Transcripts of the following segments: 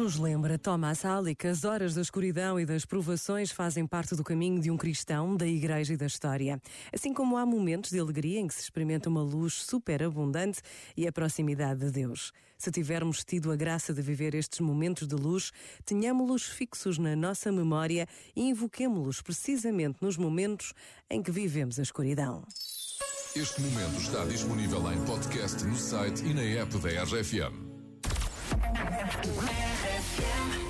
nos lembra Thomas Halley as horas da escuridão e das provações fazem parte do caminho de um cristão, da igreja e da história. Assim como há momentos de alegria em que se experimenta uma luz superabundante e a proximidade de Deus. Se tivermos tido a graça de viver estes momentos de luz, tenhamos-los fixos na nossa memória e invoquemos-los precisamente nos momentos em que vivemos a escuridão. Este momento está disponível em podcast no site e na app da RFM. Can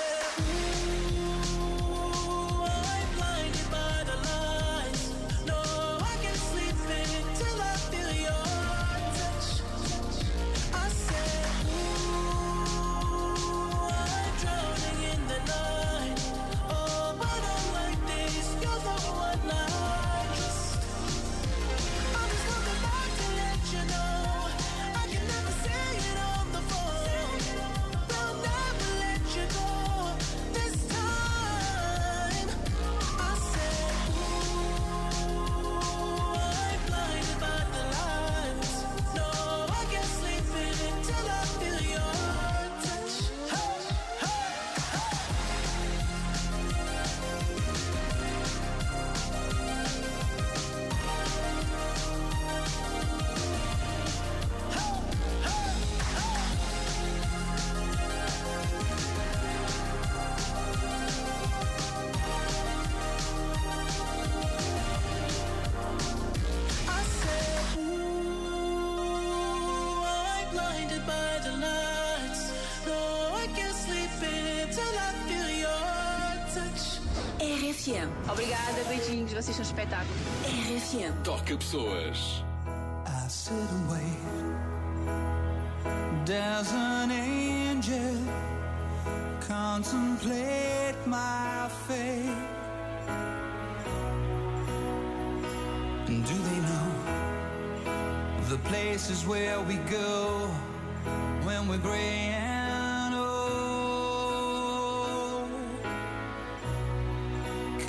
RFM. Obrigada, beijinhos, vocês são um espetáculo. RFM. Toca pessoas. I sit and wait. There's an angel contemplate my fate. And do they know the places where we go when we're gray